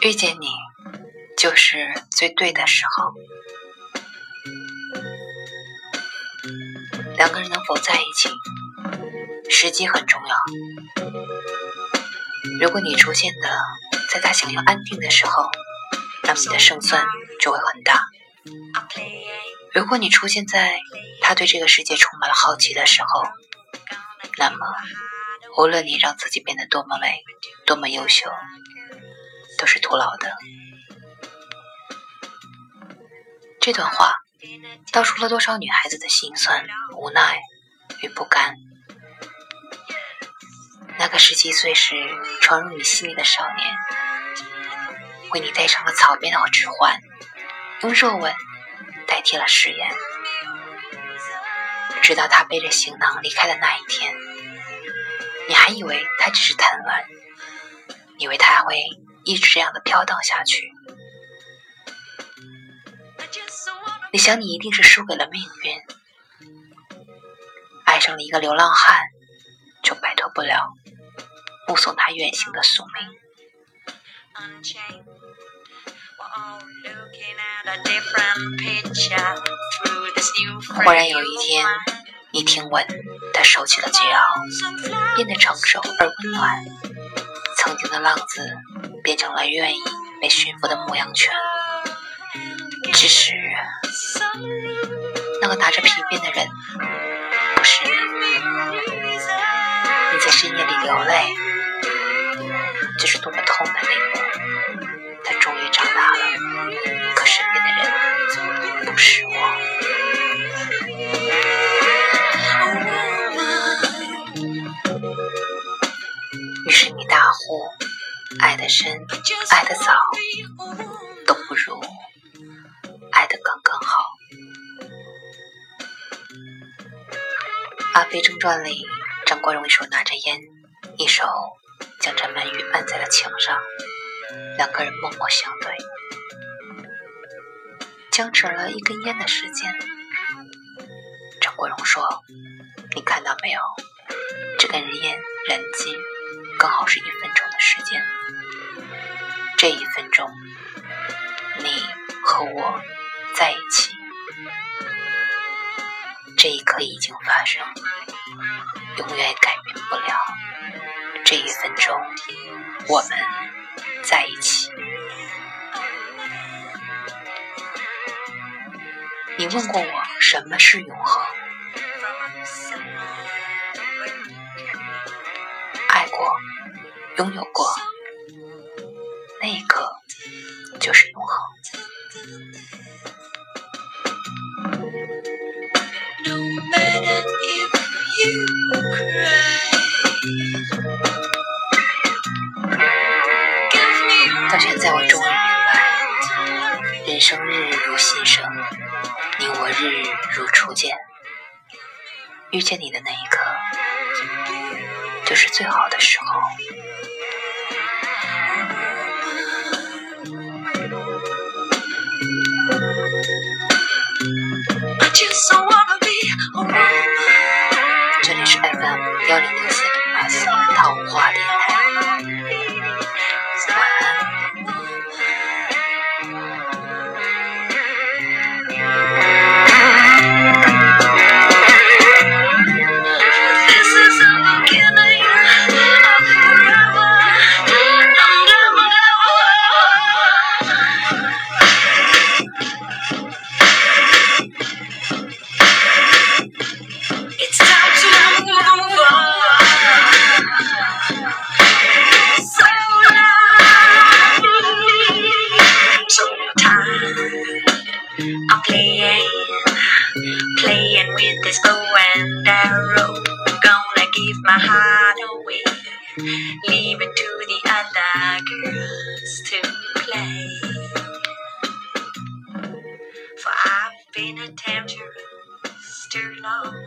遇见你，就是最对的时候。两个人能否在一起，时机很重要。如果你出现的在他想要安定的时候，那么你的胜算就会很大。如果你出现在他对这个世界充满了好奇的时候，那么无论你让自己变得多么美，多么优秀。都是徒劳的。这段话道出了多少女孩子的心酸、无奈与不甘。那个十七岁时闯入你心里的少年，为你戴上了草编的指环，用热吻代替了誓言。直到他背着行囊离开的那一天，你还以为他只是贪玩，以为他会。一直这样的飘荡下去，你想你一定是输给了命运，爱上了一个流浪汉，就摆脱不了目送他远行的宿命。忽然有一天，你听闻他收起了桀骜，变得成熟而温暖，曾经的浪子。变成了愿意被驯服的牧羊犬，只是那个拿着皮鞭的人不是你。你在深夜里流泪，这是多么痛你大呼。爱的深，爱的早，都不如爱的刚刚好。《阿飞正传》里，张国荣一手拿着烟，一手将陈曼玉按在了墙上，两个人默默相对，僵持了一根烟的时间。张国荣说：“你看到没有？这根烟燃尽，刚好是一分钟的时间。”这一分钟，你和我在一起，这一刻已经发生，永远改变不了。这一分钟，我们在一起。你问过我什么是永恒？爱过，拥有过。那一刻就是永恒。到现在，我终于明白，人生日日如新生，你我日日如初见。遇见你的那一刻，就是最好的时候。这里是 FM 幺零零 I'm playing, playing with this bow and arrow. Gonna give my heart away, leave it to the other girls to play. For I've been a temptress too long.